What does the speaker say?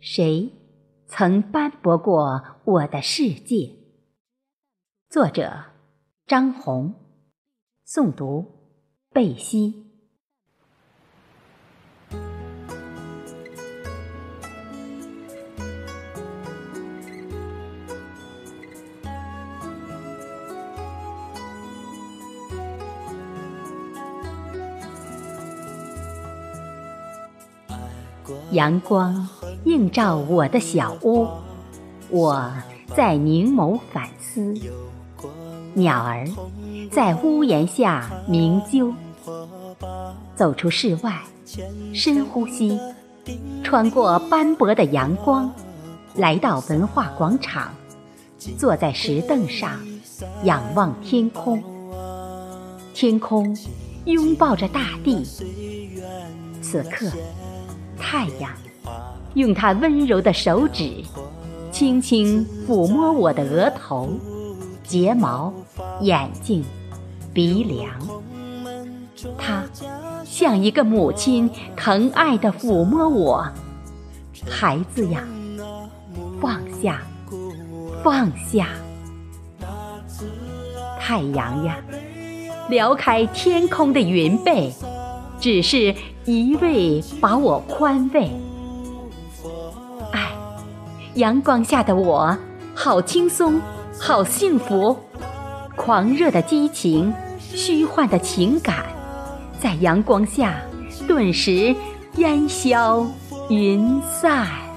谁曾斑驳过我的世界？作者：张红，诵读：贝西。阳光映照我的小屋，我在凝眸反思；鸟儿在屋檐下鸣啾。走出室外，深呼吸，穿过斑驳的阳光，来到文化广场，坐在石凳上，仰望天空。天空拥抱着大地，此刻。太阳用他温柔的手指，轻轻抚摸我的额头、睫毛、眼睛、鼻梁。他像一个母亲疼爱地抚摸我，孩子呀，放下，放下。太阳呀，撩开天空的云被。只是一味把我宽慰，阳光下的我，好轻松，好幸福，狂热的激情，虚幻的情感，在阳光下顿时烟消云散。